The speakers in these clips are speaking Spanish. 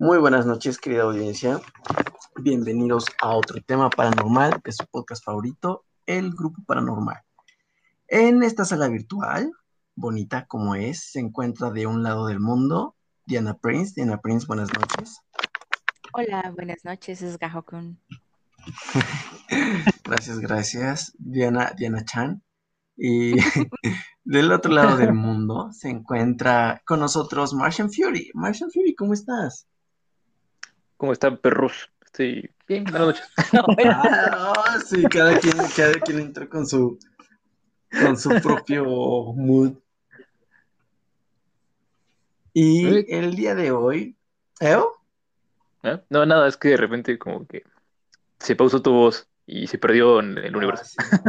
Muy buenas noches, querida audiencia. Bienvenidos a otro tema paranormal de su podcast favorito, El Grupo Paranormal. En esta sala virtual, bonita como es, se encuentra de un lado del mundo Diana Prince. Diana Prince, buenas noches. Hola, buenas noches, es Gahokun. gracias, gracias. Diana, Diana Chan. Y del otro lado del mundo se encuentra con nosotros Martian Fury. Martian Fury, ¿cómo estás? ¿Cómo están, perros? Estoy bien, buenas noches. Ah, sí, cada quien, cada quien entra con su, con su propio mood. Y el día de hoy, ¿Eo? ¿Eh? No, nada, es que de repente como que se pausó tu voz y se perdió en el universo. Ah,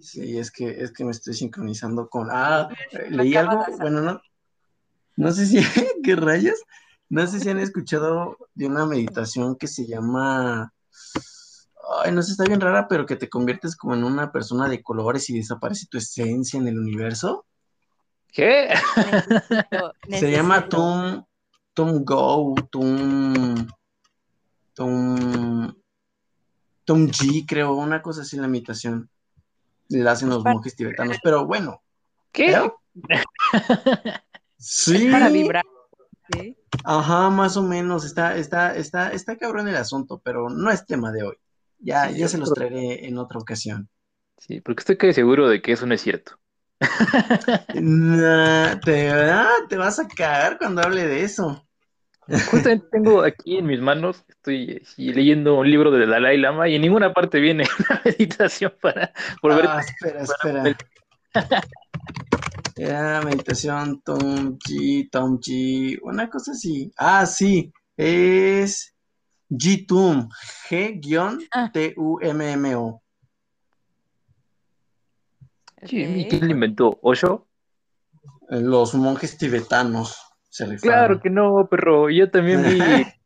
sí. es que es que me estoy sincronizando con. Ah, leí algo. Bueno, no. No sé si. ¿Qué rayas? No sé si han escuchado de una meditación que se llama. Ay, no sé, está bien rara, pero que te conviertes como en una persona de colores y desaparece tu esencia en el universo. ¿Qué? Se llama Tum, Tum Go, Tum, Tum, Tum G, creo, una cosa así en la meditación. La hacen los monjes tibetanos, pero bueno. ¿Qué? Sí. Para vibrar. Ajá, más o menos. Está, está, está, está cabrón el asunto, pero no es tema de hoy. Ya, ya se los traeré en otra ocasión. Sí, porque estoy casi seguro de que eso no es cierto. te, te vas a cagar cuando hable de eso. Justamente tengo aquí en mis manos, estoy leyendo un libro de Dalai Lama y en ninguna parte viene una meditación para volver ah, espera, espera. Ya, meditación, Tom G, Tom G, una cosa así. Ah, sí, es G-Tum, G-T-U-M-M-O. ¿Y quién lo inventó? ¿Osho? Los monjes tibetanos. Se claro que no, perro. Yo también vi,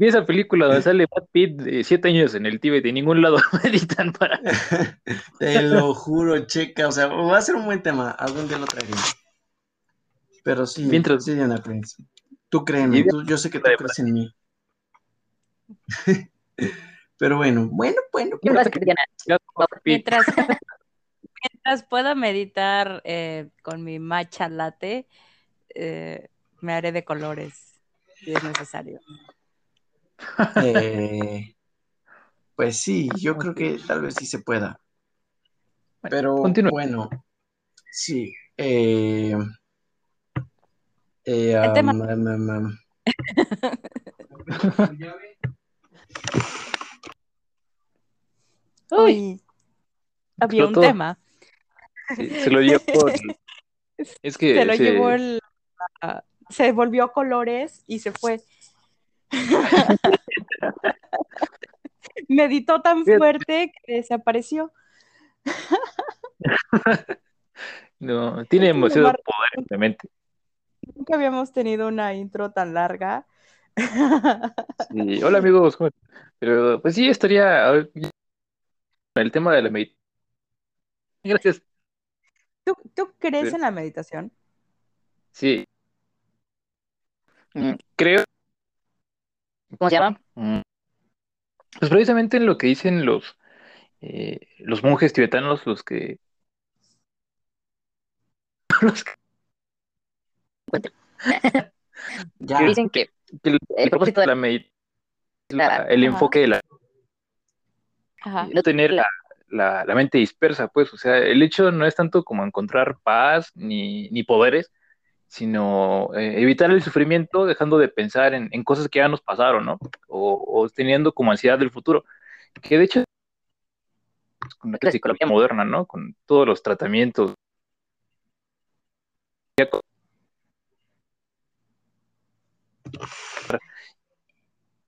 vi esa película donde sale Brad Pitt de siete años en el Tíbet y en ningún lado meditan para. Te lo juro, checa. O sea, va a ser un buen tema. Algún día lo traeré. Pero sí, Mientras... sí, Diana Prince. Tú créeme, tú, yo sé que tú crees en mí. Pero bueno, bueno, bueno. Mientras, mientras pueda meditar eh, con mi matcha latte, eh, me haré de colores si es necesario. Eh, pues sí, yo creo que tal vez sí se pueda. Pero bueno, sí. Eh, eh, El tema. um, um, um, um. Uy, había un tema. Sí, se lo llevó. Es que Se lo se- llevó el. ah, se volvió colores y se fue. Meditó tan fuerte que desapareció. no, tiene demasiado embargo, poder en la mente. Nunca habíamos tenido una intro tan larga. Sí, Hola amigos. Pero pues sí, estaría el tema de la meditación. Gracias. ¿Tú, tú crees en la meditación? Sí. Mm, Creo. ¿Cómo se llama? Mm, Pues precisamente en lo que dicen los, eh, los monjes tibetanos, los que, los que Ya, dicen que que el, el propósito de la meditación el Ajá. enfoque de la Ajá. no tener la, la, la mente dispersa, pues, o sea, el hecho no es tanto como encontrar paz ni, ni poderes, sino eh, evitar el sufrimiento dejando de pensar en, en cosas que ya nos pasaron, ¿no? O, o teniendo como ansiedad del futuro, que de hecho con la psicología moderna, ¿no? Con todos los tratamientos.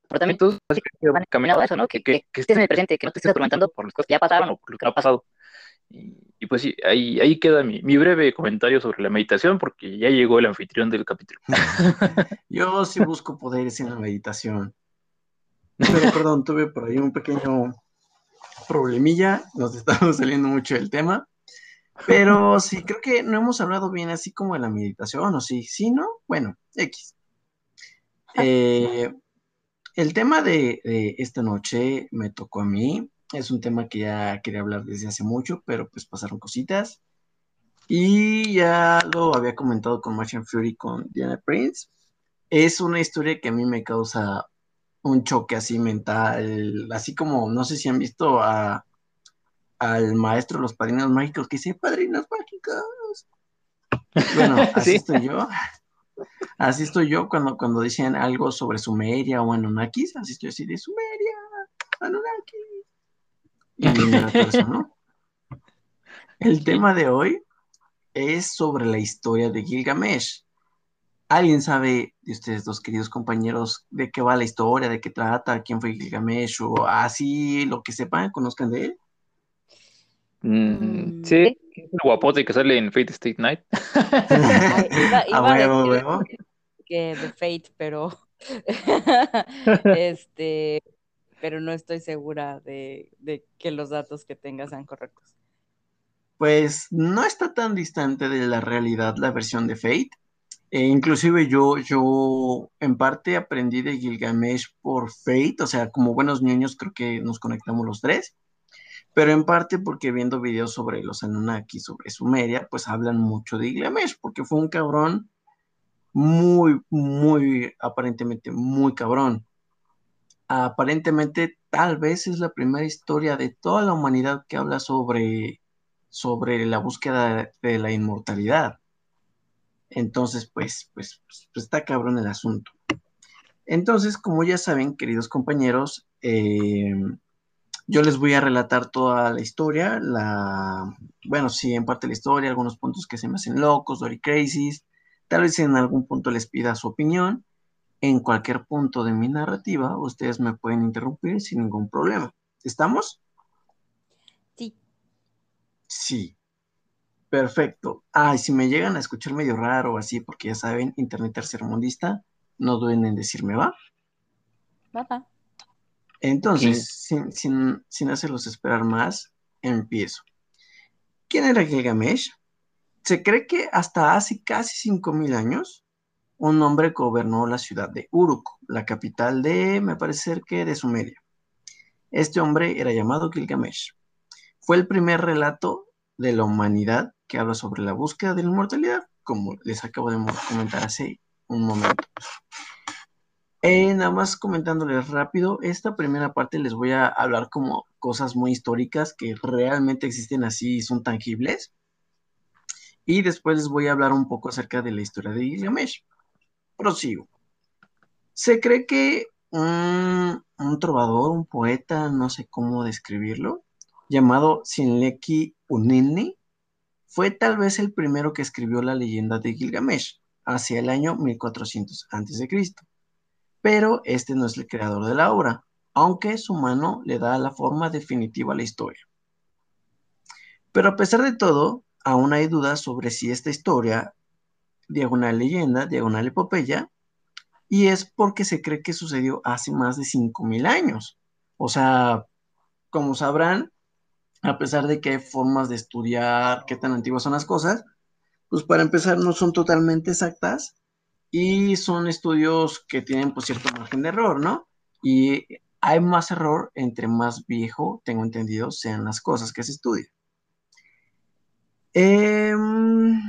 tratamientos van a eso, ¿no? Que, que, que estés en el presente, que no te estés atormentando por las cosas que ya pasaron o por lo que no ha pasado. Y, pues sí, ahí, ahí queda mi, mi breve comentario sobre la meditación, porque ya llegó el anfitrión del capítulo. yo sí busco poderes en la meditación. Pero perdón, tuve por ahí un pequeño problemilla, nos estamos saliendo mucho del tema. Pero sí, creo que no hemos hablado bien así como de la meditación, ¿o sí? ¿Sí, no? Bueno, X. Eh, el tema de, esta noche me tocó a mí. Es un tema que ya quería hablar desde hace mucho, pero pues pasaron cositas. Y ya lo había comentado con Martian Fury, con Diana Prince. Es una historia que a mí me causa un choque así mental, así como, no sé si han visto a, al maestro de los padrinos mágicos que dice, padrinos mágicos. Bueno, así estoy yo. Así estoy yo cuando, cuando dicen algo sobre Sumeria o Anunnakis, así estoy así de Sumeria, Anunnaki. El tema de hoy es sobre la historia de Gilgamesh. ¿Alguien sabe de ustedes dos queridos compañeros de qué va la historia, de qué trata, quién fue Gilgamesh o así, lo que sepan, conozcan de él? Mm, mm. sí, el guapote que sale en Fate State Night. a, que de Fate, pero este, pero no estoy segura de, que los datos que tenga sean correctos. Pues no está tan distante de la realidad la versión de Fate. E inclusive yo, yo en parte aprendí de Gilgamesh por Fate, o sea, como buenos niños creo que nos conectamos los tres, pero en parte porque viendo videos sobre los Anunnaki, sobre Sumeria, pues hablan mucho de Gilgamesh, porque fue un cabrón muy, muy, aparentemente muy cabrón. Aparentemente tal vez es la primera historia de toda la humanidad que habla sobre, sobre la búsqueda de la inmortalidad. Entonces, pues, pues, pues, está cabrón el asunto. Entonces, como ya saben, queridos compañeros, eh, yo les voy a relatar toda la historia, la, bueno, sí, en parte la historia, algunos puntos que se me hacen locos, Dory Crazies, tal vez en algún punto les pida su opinión. En cualquier punto de mi narrativa, ustedes me pueden interrumpir sin ningún problema. ¿Estamos? Sí. Sí. Perfecto. Ah, si me llegan a escuchar medio raro o así, porque ya saben, Internet tercermundista, no duelen en decirme, ¿va? Va, Entonces, sin, sin, hacerlos esperar más, empiezo. ¿Quién era Gilgamesh? Se cree que hasta hace casi 5.000 años, un hombre gobernó la ciudad de Uruk, la capital de, me parece que de Sumeria. Este hombre era llamado Gilgamesh. Fue el primer relato de la humanidad que habla sobre la búsqueda de la inmortalidad, como les acabo de comentar hace un momento. Eh, nada más comentándoles rápido, esta primera parte les voy a hablar como cosas muy históricas que realmente existen así y son tangibles. Y después les voy a hablar un poco acerca de la historia de Gilgamesh. Prosigo. Se cree que un, trovador, un poeta, no sé cómo describirlo, llamado Sinleki Unini, fue tal vez el primero que escribió la leyenda de Gilgamesh, hacia el año 1400 a.C. Pero este no es el creador de la obra, aunque su mano le da la forma definitiva a la historia. Pero a pesar de todo, aún hay dudas sobre si esta historia, diagonal leyenda, diagonal epopeya, y es porque se cree que sucedió hace más de 5.000 años. O sea, como sabrán, a pesar de que hay formas de estudiar qué tan antiguas son las cosas, pues para empezar no son totalmente exactas y son estudios que tienen pues cierto margen de error, ¿no? Y hay más error entre más viejo, tengo entendido, sean las cosas que se estudian. Em,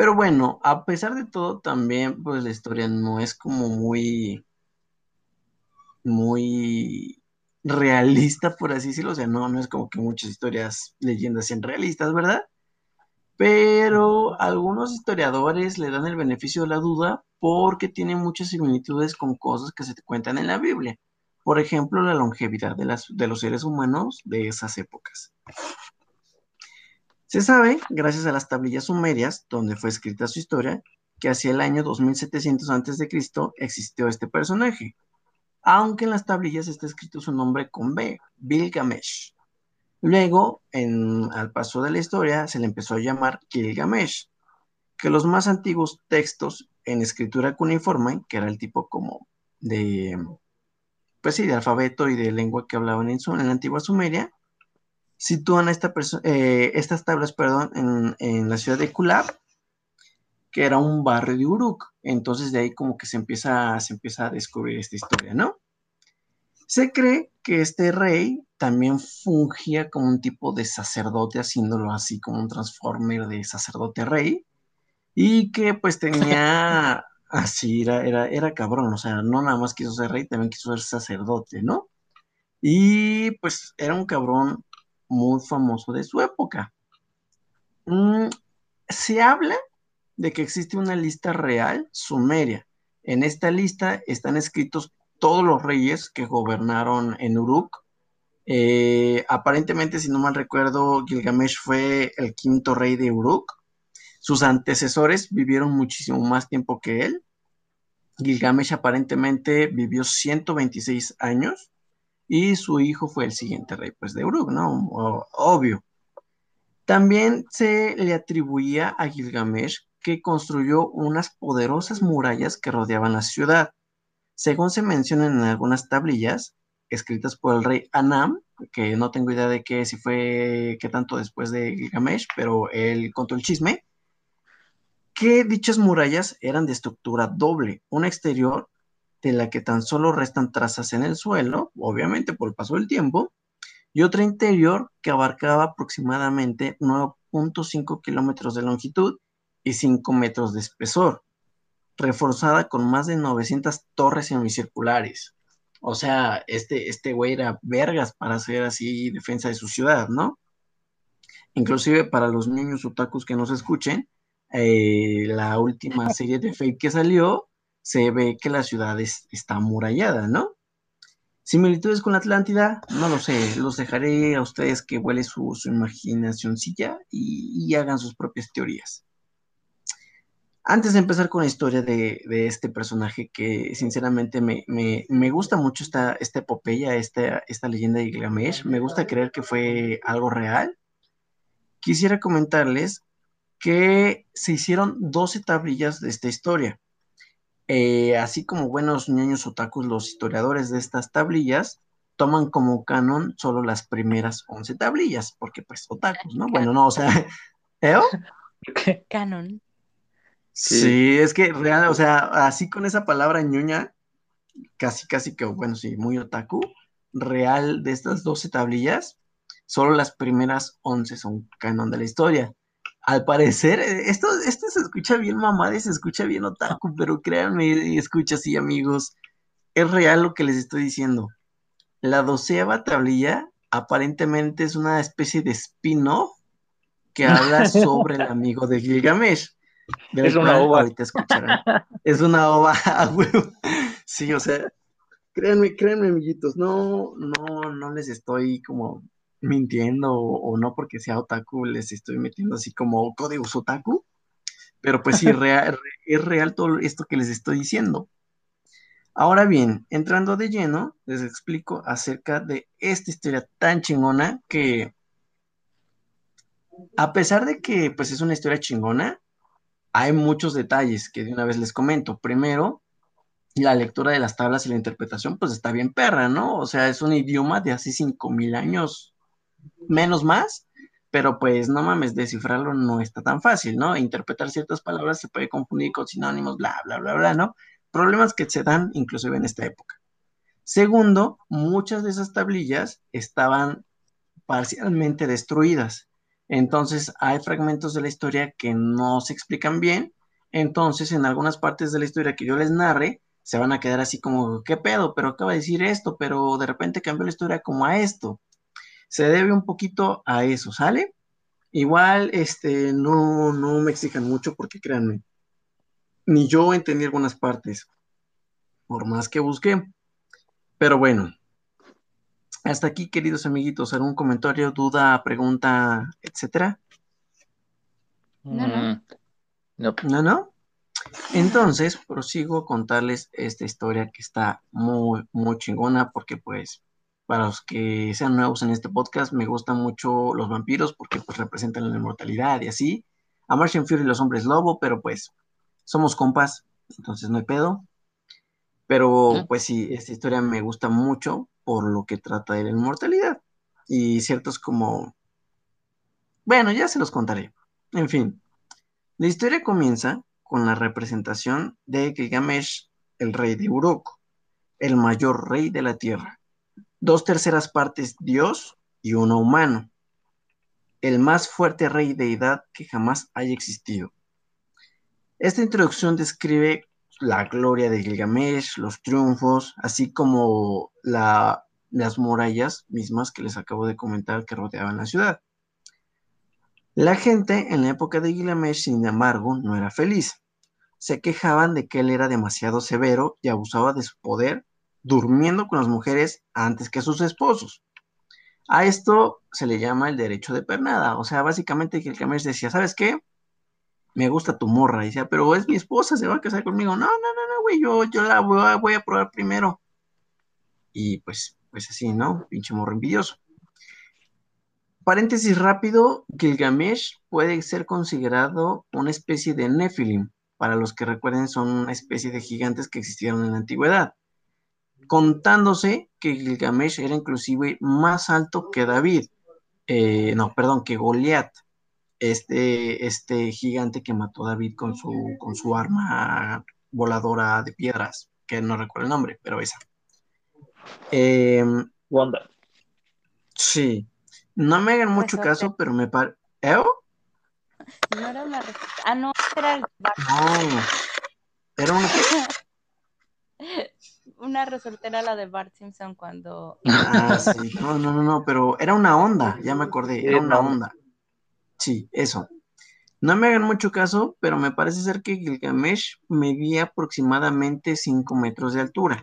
pero bueno, a pesar de todo, también pues la historia no es como muy, muy realista, por así decirlo. O sea, no, no es como que muchas historias, leyendas sean realistas, ¿verdad? Pero algunos historiadores le dan el beneficio de la duda porque tienen muchas similitudes con cosas que se cuentan en la Biblia. Por ejemplo, la longevidad de, las, de los seres humanos de esas épocas. Se sabe, gracias a las tablillas sumerias, donde fue escrita su historia, que hacia el año 2700 a.C. existió este personaje, aunque en las tablillas está escrito su nombre con B, Bilgamesh. Luego, al paso de la historia, se le empezó a llamar Gilgamesh, que los más antiguos textos en escritura cuneiforme, que era el tipo como de, pues de alfabeto y de lengua que hablaban en, en la antigua Sumeria, sitúan esta eh, estas tablas perdón, en, en, la ciudad de Kulab, que era un barrio de Uruk. Entonces de ahí como que se empieza, se empieza a descubrir esta historia, ¿no? Se cree que este rey también fungía como un tipo de sacerdote, haciéndolo así como un transformer de sacerdote rey, y que pues tenía, así, era, era, era cabrón, o sea, no nada más quiso ser rey, también quiso ser sacerdote, ¿no? Y pues era un cabrón muy famoso de su época. Mm, se habla de que existe una lista real sumeria. En esta lista están escritos todos los reyes que gobernaron en Uruk. Eh, aparentemente, si no mal recuerdo, Gilgamesh fue el quinto rey de Uruk. Sus antecesores vivieron muchísimo más tiempo que él. Gilgamesh aparentemente vivió 126 años y su hijo fue el siguiente rey pues, de Uruk, ¿no? obvio. También se le atribuía a Gilgamesh que construyó unas poderosas murallas que rodeaban la ciudad. Según se menciona en algunas tablillas escritas por el rey Anam, que no tengo idea de qué si fue qué tanto después de Gilgamesh, pero él contó el chisme, que dichas murallas eran de estructura doble, una exterior de la que tan solo restan trazas en el suelo, obviamente por el paso del tiempo, y otra interior que abarcaba aproximadamente 9.5 kilómetros de longitud y 5 metros de espesor, reforzada con más de 900 torres semicirculares. O sea, este, este güey era vergas para hacer así defensa de su ciudad, ¿no? Inclusive para los niños otakus que nos escuchen, eh, la última serie de Fake que salió, se ve que la ciudad está amurallada, ¿no? Similitudes con Atlántida, no lo sé, los dejaré a ustedes que huele su, su y, hagan sus propias teorías. Antes de empezar con la historia de, este personaje que sinceramente me, gusta mucho esta, esta epopeya, esta, esta leyenda de Gilgamesh, me gusta creer que fue algo real, quisiera comentarles que se hicieron 12 tablillas de esta historia. Eh, así como buenos niños otakus, los historiadores de estas tablillas toman como canon solo las primeras 11 tablillas, porque pues otakus, ¿no? Bueno, no, o sea, ¿eh? Canon. Sí. es que real, o sea, así con esa palabra ñoña, casi, casi que, bueno, sí, muy otaku, real de estas 12 tablillas, solo las primeras 11 son canon de la historia. Al parecer, eh, esto, esto se escucha bien mamá y se escucha bien otaku, pero créanme y escucha así, amigos, es real lo que les estoy diciendo. La doceava tablilla aparentemente es una especie de spin-off que habla sobre el amigo de Gilgamesh es una ova. Es una ova, Sí, o sea, créanme, créanme, amiguitos, no, no, no les estoy como mintiendo o, no porque sea otaku, les estoy metiendo así como códigos otaku, pero pues sí, real, es real todo esto que les estoy diciendo. Ahora bien, entrando de lleno, les explico acerca de esta historia tan chingona que, a pesar de que pues es una historia chingona, hay muchos detalles que de una vez les comento. Primero, la lectura de las tablas y la interpretación, pues está bien perra, ¿no? O sea, es un idioma de hace cinco mil años, menos más, pero pues no mames, descifrarlo no está tan fácil, ¿no? Interpretar ciertas palabras se puede confundir con sinónimos, bla, bla, bla, bla, ¿no? Problemas que se dan inclusive en esta época. Segundo, muchas de esas tablillas estaban parcialmente destruidas. Entonces hay fragmentos de la historia que no se explican bien. Entonces en algunas partes de la historia que yo les narre, se van a quedar así como, ¿qué pedo? Pero acaba de decir esto, pero de repente cambió la historia como a esto. Se debe un poquito a eso, ¿sale? Igual, este, no, no me exijan mucho porque créanme, ni yo entendí algunas partes, por más que busqué. Pero bueno, hasta aquí, queridos amiguitos, ¿algún comentario, duda, pregunta, etcétera? No, no. Mm, no. ¿No, Entonces, prosigo a contarles esta historia que está muy, muy chingona porque pues para los que sean nuevos en este podcast, me gustan mucho los vampiros porque pues representan la inmortalidad y así. A Martian Fury los hombres lobo, pero pues somos compas, entonces no hay pedo. Pero pues sí, esta historia me gusta mucho por lo que trata de la inmortalidad. Y ciertos como... Bueno, ya se los contaré. En fin, la historia comienza con la representación de Gilgamesh, el rey de Uruk, el mayor rey de la tierra. Dos terceras partes Dios y uno humano. El más fuerte rey deidad que jamás haya existido. Esta introducción describe la gloria de Gilgamesh, los triunfos, así como las murallas mismas que les acabo de comentar que rodeaban la ciudad. La gente en la época de Gilgamesh, sin embargo, no era feliz. Se quejaban de que él era demasiado severo y abusaba de su poder, durmiendo con las mujeres antes que sus esposos. A esto se le llama el derecho de pernada. O sea, básicamente Gilgamesh decía, ¿sabes qué? me gusta tu morra. Y decía, pero es mi esposa, se va a casar conmigo. No, no, no, no, güey, yo, yo la voy a, probar primero. Y pues, pues así, ¿no? Pinche morro envidioso. Paréntesis rápido, Gilgamesh puede ser considerado una especie de Nephilim. Para los que recuerden, son una especie de gigantes que existieron en la antigüedad. Contándose que Gilgamesh era inclusive más alto que David. Eh, no, perdón, que Goliat este, este gigante que mató a David con su, con su arma voladora de piedras, que no recuerdo el nombre, pero esa. Eh, Wanda. Sí. No me hagan mucho caso, pero me parece. ¿Eh? No era una. Ah, no, era el. No. Era una. una resortera la de Bart Simpson cuando. Ah, sí. No, no, no, no, pero era una onda, ya me acordé, era una onda. Sí, eso. No me hagan mucho caso, pero me parece ser que Gilgamesh medía aproximadamente 5 metros de altura.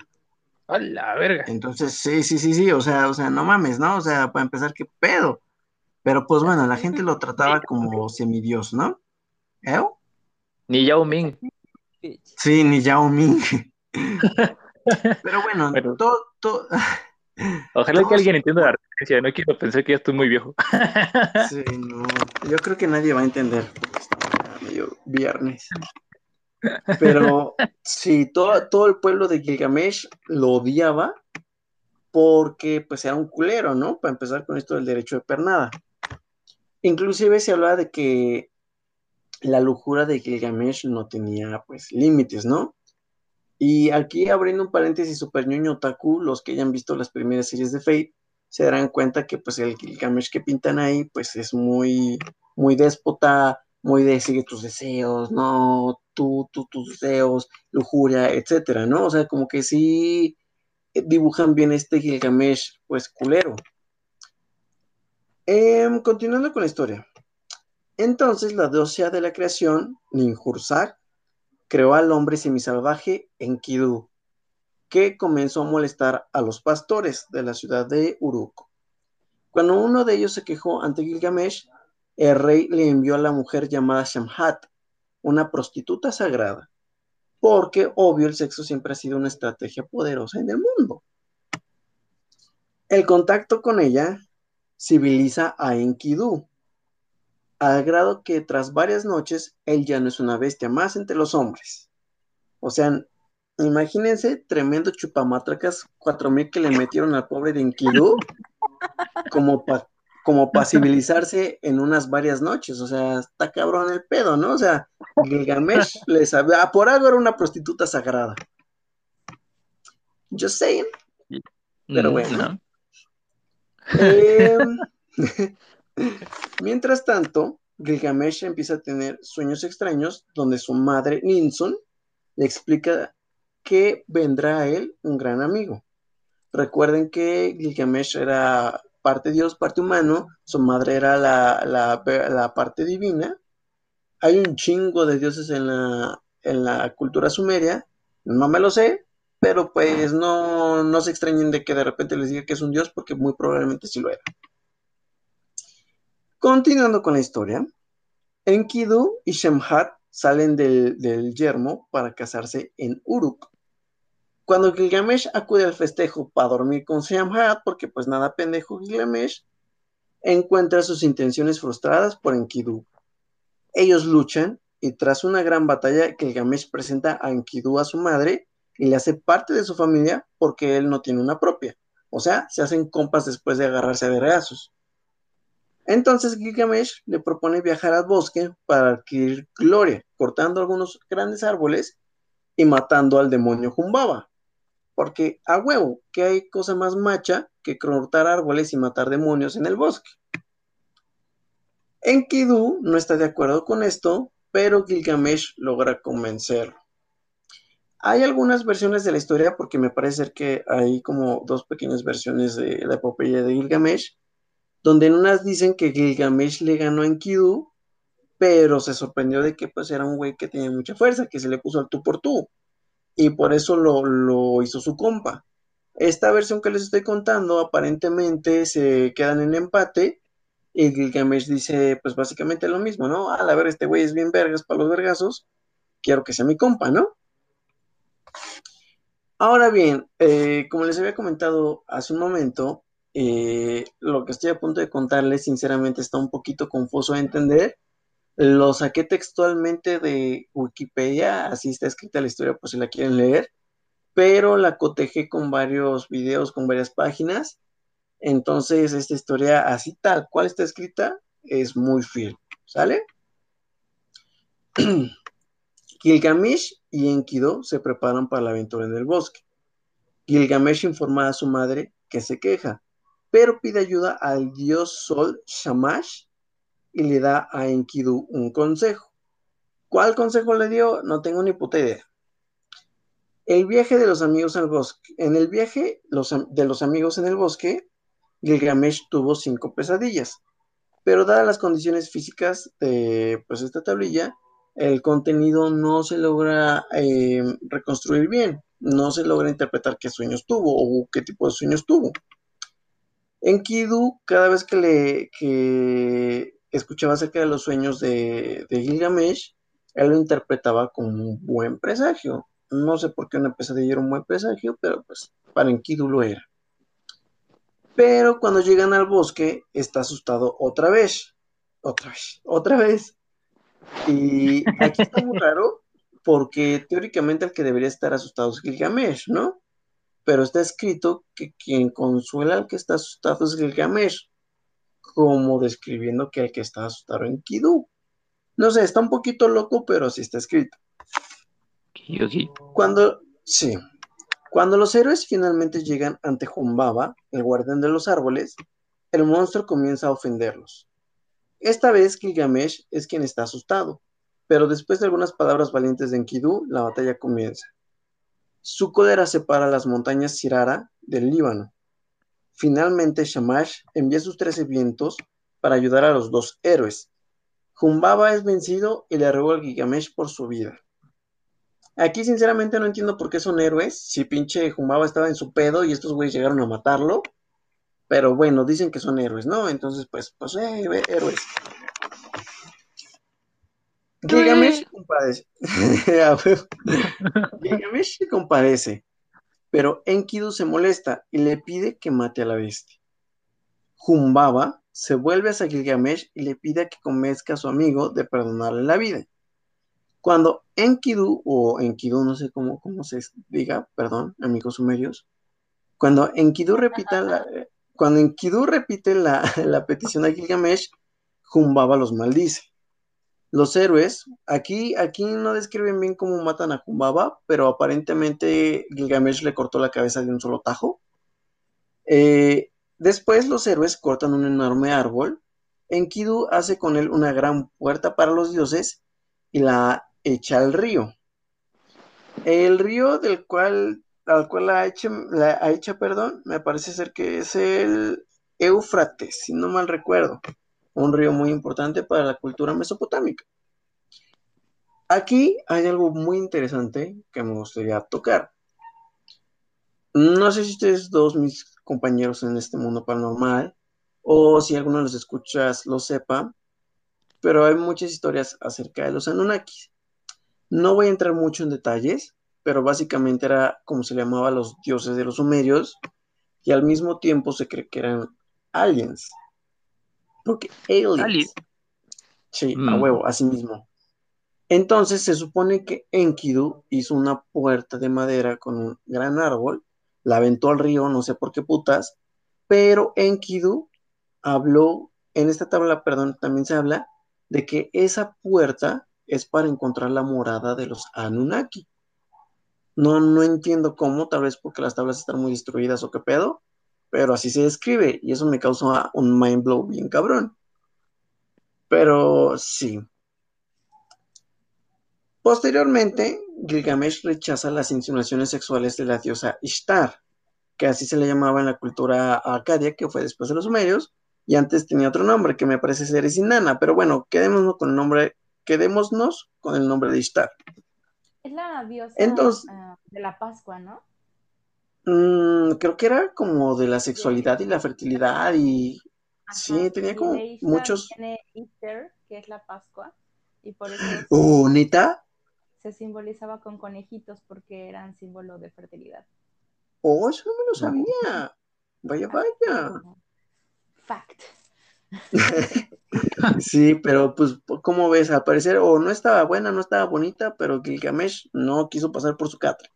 A la verga. Entonces, sí, sí, sí, sí, o sea, o sea, no mames, ¿no? O sea, para empezar, qué pedo. Pero pues bueno, la gente lo trataba como semidios, ¿no? ¿Eh? Ni Yao Ming. Sí, ni Yao Ming. Pero bueno, todo, todo... Ojalá que alguien entienda la referencia, no quiero pensar que ya estoy muy viejo. Sí, no, yo creo que nadie va a entender, medio viernes. Pero sí, todo, todo el pueblo de Gilgamesh lo odiaba porque pues era un culero, ¿no? Para empezar con esto del derecho de pernada. Inclusive se hablaba de que la lujura de Gilgamesh no tenía pues límites, ¿no? Y aquí abriendo un paréntesis super ñoño otaku, los que hayan visto las primeras series de Fate, se darán cuenta que pues el Gilgamesh que pintan ahí, pues es muy, muy déspota, muy de sigue tus deseos, no, tú, tú, tus deseos, lujuria, etcétera, ¿no? O sea, como que sí dibujan bien este Gilgamesh, pues culero. Em, continuando con la historia. Entonces, la diosa de la creación, Ninhursag, creó al hombre semisalvaje Enkidu, que comenzó a molestar a los pastores de la ciudad de Uruk. Cuando uno de ellos se quejó ante Gilgamesh, el rey le envió a la mujer llamada Shamhat, una prostituta sagrada, porque obvio el sexo siempre ha sido una estrategia poderosa en el mundo. El contacto con ella civiliza a Enkidu, al grado que tras varias noches él ya no es una bestia más entre los hombres. O sea, imagínense tremendo chupamatracas 4000 que le metieron al pobre de Enkidu como para como civilizarse en unas varias noches, o sea, está cabrón el pedo, ¿no? O sea, Gilgamesh le sabía, ah, por algo era una prostituta sagrada. Yo sé, pero mm, bueno. Eh, Mientras tanto, Gilgamesh empieza a tener sueños extraños donde su madre, Ninsun, le explica que vendrá a él un gran amigo. Recuerden que Gilgamesh era parte Dios, parte humano, su madre era la, parte divina. Hay un chingo de dioses en la, en la cultura sumeria, no me lo sé, pero pues no, no se extrañen de que de repente les diga que es un dios porque muy probablemente sí lo era. Continuando con la historia, Enkidu y Shemhat salen del, yermo para casarse en Uruk. Cuando Gilgamesh acude al festejo para dormir con Shemhat, porque pues nada pendejo Gilgamesh, encuentra sus intenciones frustradas por Enkidu. Ellos luchan y tras una gran batalla, Gilgamesh presenta a Enkidu a su madre y le hace parte de su familia porque él no tiene una propia. O sea, se hacen compas después de agarrarse a derreazos. Entonces Gilgamesh le propone viajar al bosque para adquirir gloria, cortando algunos grandes árboles y matando al demonio Jumbaba. Porque a huevo, que hay cosa más macha que cortar árboles y matar demonios en el bosque. Enkidu no está de acuerdo con esto, pero Gilgamesh logra convencerlo. Hay algunas versiones de la historia, porque me parece ser que hay como dos pequeñas versiones de la epopeya de Gilgamesh, donde en unas dicen que Gilgamesh le ganó a Enkidu, pero se sorprendió de que pues era un güey que tenía mucha fuerza, que se le puso al tú por tú, y por eso lo, lo hizo su compa. Esta versión que les estoy contando, aparentemente se quedan en empate, y Gilgamesh dice, pues básicamente lo mismo, ¿no? A ver, este güey es bien vergas para los vergazos, quiero que sea mi compa, ¿no? Ahora bien, eh, como les había comentado hace un momento, eh, lo que estoy a punto de contarles, sinceramente, está un poquito confuso de entender. Lo saqué textualmente de Wikipedia, así está escrita la historia, por si la quieren leer, pero la cotejé con varios videos, con varias páginas. Entonces, esta historia, así tal cual está escrita, es muy fiel. ¿Sale? Gilgamesh y Enkidu se preparan para la aventura en el bosque. Gilgamesh informa a su madre que se queja, pero pide ayuda al dios Sol Shamash y le da a Enkidu un consejo. ¿Cuál consejo le dio? No tengo ni puta idea. El viaje de los amigos al bosque. En el viaje de los amigos en el bosque, Gilgamesh tuvo cinco pesadillas, pero dadas las condiciones físicas de pues, esta tablilla, el contenido no se logra eh, reconstruir bien, no se logra interpretar qué sueños tuvo o qué tipo de sueños tuvo. En Kidu, cada vez que le escuchaba acerca de los sueños de, Gilgamesh, él lo interpretaba como un buen presagio. No sé por qué una pesadilla era un buen presagio, pero pues para Enkidu lo era. Pero cuando llegan al bosque, está asustado otra vez. Otra vez, otra vez. Y aquí está muy raro porque teóricamente el que debería estar asustado es Gilgamesh, ¿no? Pero está escrito que quien consuela al que está asustado es Gilgamesh, como describiendo que el que está asustado en Kidu. No sé, está un poquito loco, pero sí está escrito. Cuando, sí, cuando los héroes finalmente llegan ante Humbaba, el guardián de los árboles, el monstruo comienza a ofenderlos. Esta vez Gilgamesh es quien está asustado, pero después de algunas palabras valientes de Enkidu, la batalla comienza. Su cólera separa las montañas Sirara del Líbano. Finalmente Shamash envía sus trece vientos para ayudar a los dos héroes. Jumbaba es vencido y le ruega al Gilgamesh por su vida. Aquí sinceramente no entiendo por qué son héroes, si pinche Jumbaba estaba en su pedo y estos güeyes llegaron a matarlo, pero bueno, dicen que son héroes, ¿no? Entonces, pues, pues, eh, héroes. Gilgamesh compadece. Gilgamesh compadece. Pero Enkidu se molesta y le pide que mate a la bestia. Jumbaba se vuelve hacia Gilgamesh y le pide que convenzca a su amigo de perdonarle la vida. Cuando Enkidu, o Enkidu, no sé cómo, cómo se diga, perdón, amigos sumerios, cuando Enkidu repita la, cuando Enkidu repite la, petición a Gilgamesh, Jumbaba los maldice. Los héroes, aquí, aquí no describen bien cómo matan a Jumbaba, pero aparentemente Gilgamesh le cortó la cabeza de un solo tajo. Eh, después los héroes cortan un enorme árbol. Enkidu hace con él una gran puerta para los dioses y la echa al río. El río del cual al cual la hecha, la hecha, perdón, me parece ser que es el Éufrates, si no mal recuerdo, un río muy importante para la cultura mesopotámica. Aquí hay algo muy interesante que me gustaría tocar. No sé si ustedes dos, mis compañeros en este mundo paranormal, o si alguno de los escuchas lo sepa, pero hay muchas historias acerca de los Anunnakis. No voy a entrar mucho en detalles, pero básicamente era como se llamaba a los dioses de los sumerios y al mismo tiempo se cree que eran aliens. Porque aliens. Sí, a mm. huevo, así mismo. Entonces se supone que Enkidu hizo una puerta de madera con un gran árbol, la aventó al río, no sé por qué putas, pero Enkidu habló en esta tabla, perdón, también se habla de que esa puerta es para encontrar la morada de los Anunnaki. No, no entiendo cómo, tal vez porque las tablas están muy destruidas o qué pedo, pero así se describe y eso me causa un mind blow bien cabrón. Pero sí. Posteriormente, Gilgamesh rechaza las insinuaciones sexuales de la diosa Ishtar, que así se le llamaba en la cultura acadia, que fue después de los sumerios, y antes tenía otro nombre que me parece ser Isinana, pero bueno, quedémonos con el nombre, quedémonos con el nombre de Ishtar. Es la diosa ah, de la Pascua, ¿no? Mm, creo que era como de la sexualidad y la fertilidad y sí, tenía como muchos. Tiene Easter, que es la Pascua, y por eso. Oh, ¿neta? Se simbolizaba con conejitos porque eran símbolo de fertilidad. Oh, eso no me lo sabía. Vaya, vaya. Fact. sí, pero pues, ¿cómo ves? Al parecer, o no estaba buena, no estaba bonita, pero Gilgamesh no quiso pasar por su catra.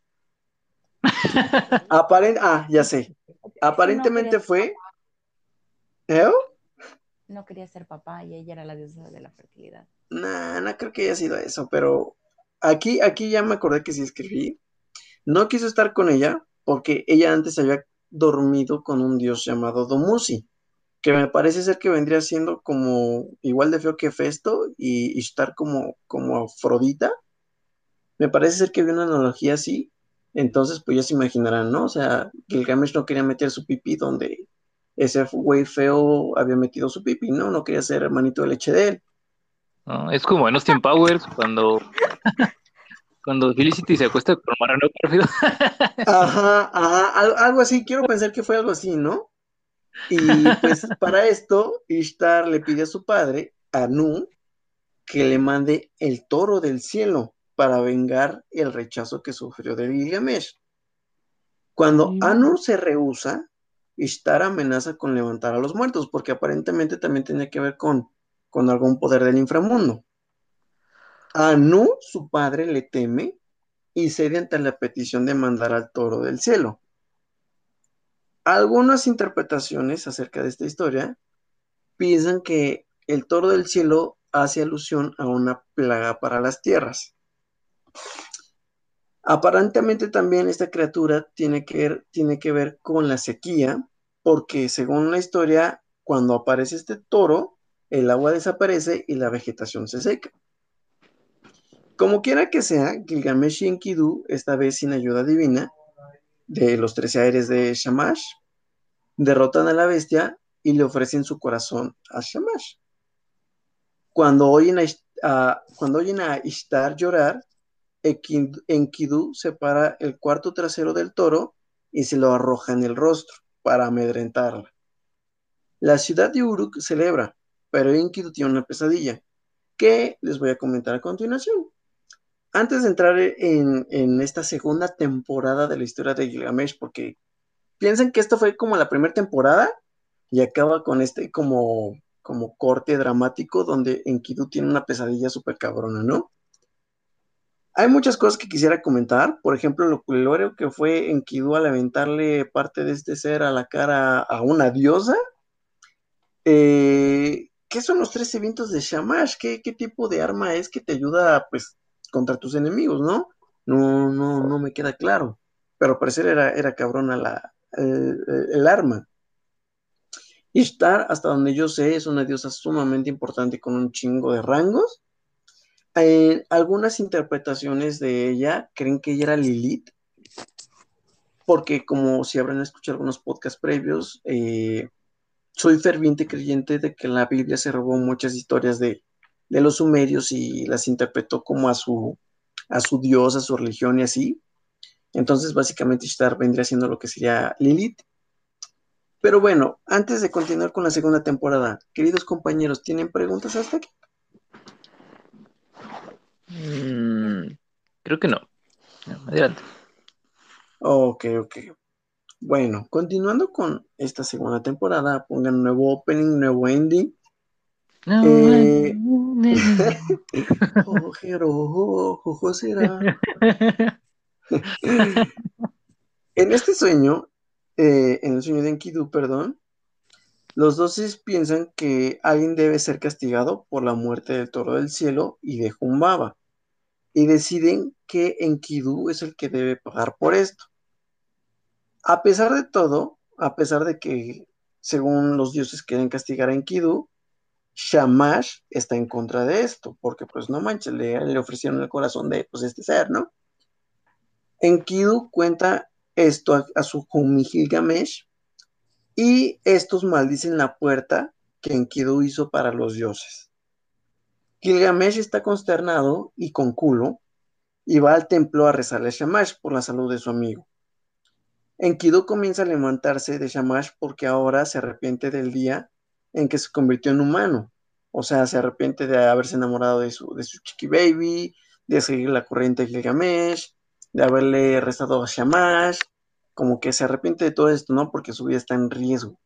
Aparent ah, ya sé. Aparentemente fue. ¿Eh? No quería ser papá y ella era la diosa de la fertilidad. Nah, no creo que haya sido eso, pero aquí, aquí ya me acordé que sí escribí. No quiso estar con ella porque ella antes había dormido con un dios llamado Domusi, que me parece ser que vendría siendo como igual de feo que Festo y, estar como, como Afrodita. Me parece ser que había una analogía así, entonces, pues ya se imaginarán, ¿no? O sea, Gilgamesh no quería meter su pipí donde ese güey feo había metido su pipí, ¿no? No quería ser hermanito de leche de él. es como en Austin Powers cuando cuando Felicity se acuesta con Marano Pérfido. ajá, ajá, algo así, quiero pensar que fue algo así, ¿no? Y pues para esto, Ishtar le pide a su padre, Anu, que le mande el toro del cielo para vengar el rechazo que sufrió de Gilgamesh. Cuando Anu se rehúsa, Ishtar amenaza con levantar a los muertos, porque aparentemente también tenía que ver con, con algún poder del inframundo. Anu, su padre, le teme y cede ante la petición de mandar al toro del cielo. Algunas interpretaciones acerca de esta historia piensan que el toro del cielo hace alusión a una plaga para las tierras. Aparentemente también esta criatura tiene que, ver, tiene que ver con la sequía, porque según la historia, cuando aparece este toro, el agua desaparece y la vegetación se seca. Como quiera que sea, Gilgamesh y Enkidu, esta vez sin ayuda divina, de los trece aires de Shamash, derrotan a la bestia y le ofrecen su corazón a Shamash. Cuando oyen a, cuando oyen a Ishtar llorar, Enkidu separa el cuarto trasero del toro y se lo arroja en el rostro para amedrentarla. La ciudad de Uruk celebra, pero Enkidu tiene una pesadilla que les voy a comentar a continuación. Antes de entrar en, esta segunda temporada de la historia de Gilgamesh, porque piensen que esto fue como la primera temporada y acaba con este como, como corte dramático donde Enkidu tiene una pesadilla súper cabrona, ¿no? Hay muchas cosas que quisiera comentar, por ejemplo, lo culero que fue Enkidu al aventarle parte de este ser a la cara a una diosa. Eh, ¿Qué son los tres eventos de Shamash? ¿Qué, tipo de arma es que te ayuda, pues, contra tus enemigos, no? No, no, no me queda claro. Pero parecer era, era cabrona la, el, el arma. Ishtar, hasta donde yo sé, es una diosa sumamente importante con un chingo de rangos eh, algunas interpretaciones de ella creen que ella era Lilith, porque como si habrán escuchado algunos podcasts previos, eh, soy ferviente creyente de que la Biblia se robó muchas historias de, los sumerios y las interpretó como a su, a su dios, a su religión y así. Entonces, básicamente, Ishtar vendría siendo lo que sería Lilith. Pero bueno, antes de continuar con la segunda temporada, queridos compañeros, ¿tienen preguntas hasta aquí? Mm, creo que no. Adelante. Ok, ok. Bueno, continuando con esta segunda temporada, pongan nuevo opening, nuevo ending. No, eh... en este sueño, eh, en el sueño de Enkidu, perdón, Los doces piensan que alguien debe ser castigado por la muerte del toro del cielo y de Jumbaba, y deciden que Enkidu es el que debe pagar por esto. A pesar de todo, a pesar de que, según los dioses, quieren castigar a Enkidu, Shamash está en contra de esto, porque pues no manches, le, ofrecieron el corazón de pues, este ser, ¿no? Enkidu cuenta esto a, su Humi Gilgamesh y estos maldicen la puerta que Enkidu hizo para los dioses. Gilgamesh está consternado y con culo y va al templo a rezarle a Shamash por la salud de su amigo. Enkidu comienza a levantarse de Shamash porque ahora se arrepiente del día en que se convirtió en humano. O sea, se arrepiente de haberse enamorado de su, de su chiqui baby, de seguir la corriente de Gilgamesh, de haberle rezado a Shamash, como que se arrepiente de todo esto, ¿no? Porque su vida está en riesgo.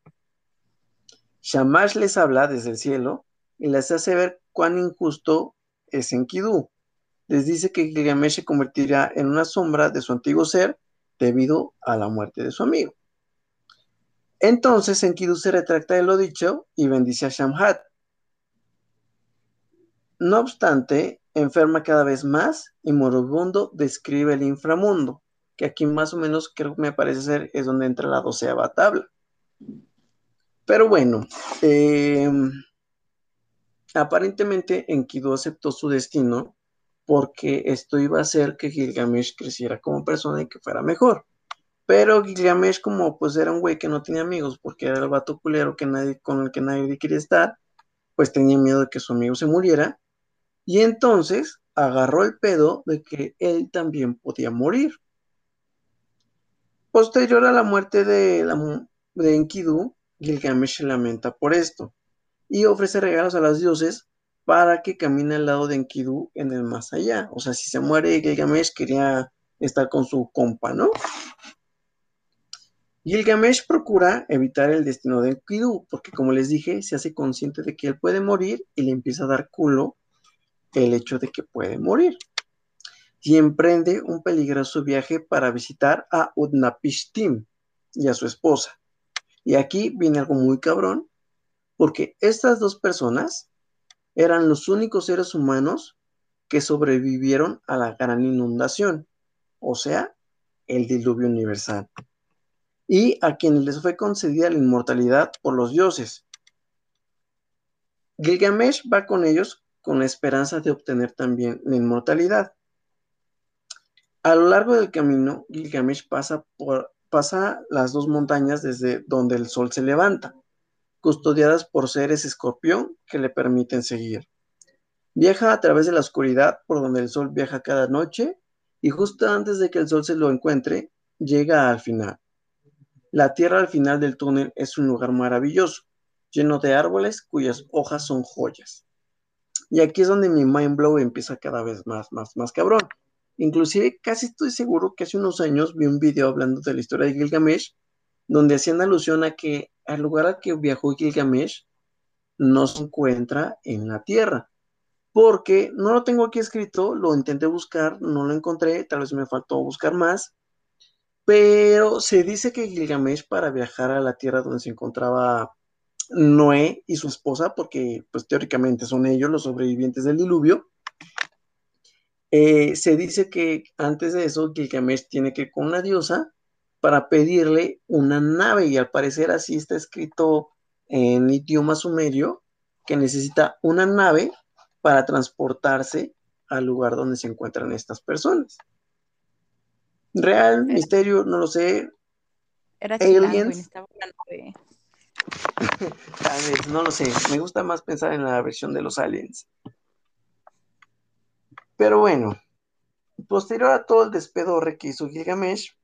Shamash les habla desde el cielo y les hace ver cuán injusto es Enkidu. Les dice que Gilgamesh se convertirá en una sombra de su antiguo ser debido a la muerte de su amigo. Entonces Enkidu se retracta de lo dicho y bendice a Shamhat. No obstante, enferma cada vez más y moribundo describe el inframundo, que aquí más o menos creo que me parece ser es donde entra la doceava tabla. Pero bueno, em, aparentemente Enkidu aceptó su destino porque esto iba a hacer que Gilgamesh creciera como persona y que fuera mejor. Pero Gilgamesh, como pues era un güey que no tenía amigos, porque era el vato culero que nadie, con el que nadie quería estar, pues tenía miedo de que su amigo se muriera. Y entonces agarró el pedo de que él también podía morir. Posterior a la muerte de, de Enkidu, Gilgamesh se lamenta por esto y ofrece regalos a los dioses para que camine al lado de Enkidu en el más allá. O sea, si se muere Gilgamesh, quería estar con su compa, ¿no? Gilgamesh procura evitar el destino de Enkidu, porque como les dije, se hace consciente de que él puede morir y le empieza a dar culo el hecho de que puede morir. Y emprende un peligroso viaje para visitar a Udnapishtim y a su esposa. Y aquí viene algo muy cabrón, porque estas dos personas eran los únicos seres humanos que sobrevivieron a la gran inundación, o sea, el diluvio universal y a quienes les fue concedida la inmortalidad por los dioses. Gilgamesh va con ellos con la esperanza de obtener también la inmortalidad. A lo largo del camino, Gilgamesh pasa, por, pasa las dos montañas desde donde el sol se levanta, custodiadas por seres escorpión que le permiten seguir. Viaja a través de la oscuridad por donde el sol viaja cada noche y justo antes de que el sol se lo encuentre, llega al final. La tierra al final del túnel es un lugar maravilloso, lleno de árboles cuyas hojas son joyas. Y aquí es donde mi mind blow empieza cada vez más, más, más cabrón. Inclusive casi estoy seguro que hace unos años vi un video hablando de la historia de Gilgamesh, donde hacían alusión a que al lugar al que viajó Gilgamesh no se encuentra en la tierra. Porque no lo tengo aquí escrito, lo intenté buscar, no lo encontré, tal vez me faltó buscar más, pero se dice que Gilgamesh para viajar a la tierra donde se encontraba Noé y su esposa, porque pues teóricamente son ellos los sobrevivientes del diluvio, eh, se dice que antes de eso Gilgamesh tiene que ir con una diosa para pedirle una nave y al parecer así está escrito en idioma sumerio que necesita una nave para transportarse al lugar donde se encuentran estas personas. Real, misterio, no lo sé. Era Aliens. no lo sé. Me gusta más pensar en la versión de los aliens. Pero bueno, posterior a todo el despedorre que hizo Gilgamesh,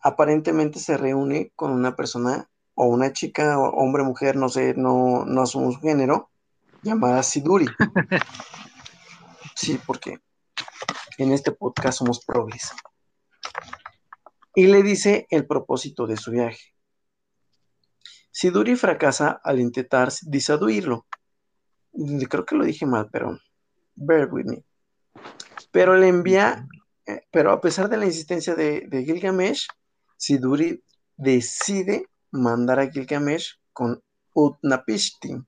aparentemente se reúne con una persona o una chica, o hombre, mujer, no sé, no, no asumo su género, llamada Siduri. Sí, porque en este podcast somos progres y le dice el propósito de su viaje. Siduri fracasa al intentar disuadirlo. Creo que lo dije mal, pero bear with me. Pero le envía, eh, pero a pesar de la insistencia de, de Gilgamesh, Siduri decide mandar a Gilgamesh con Utnapishtim.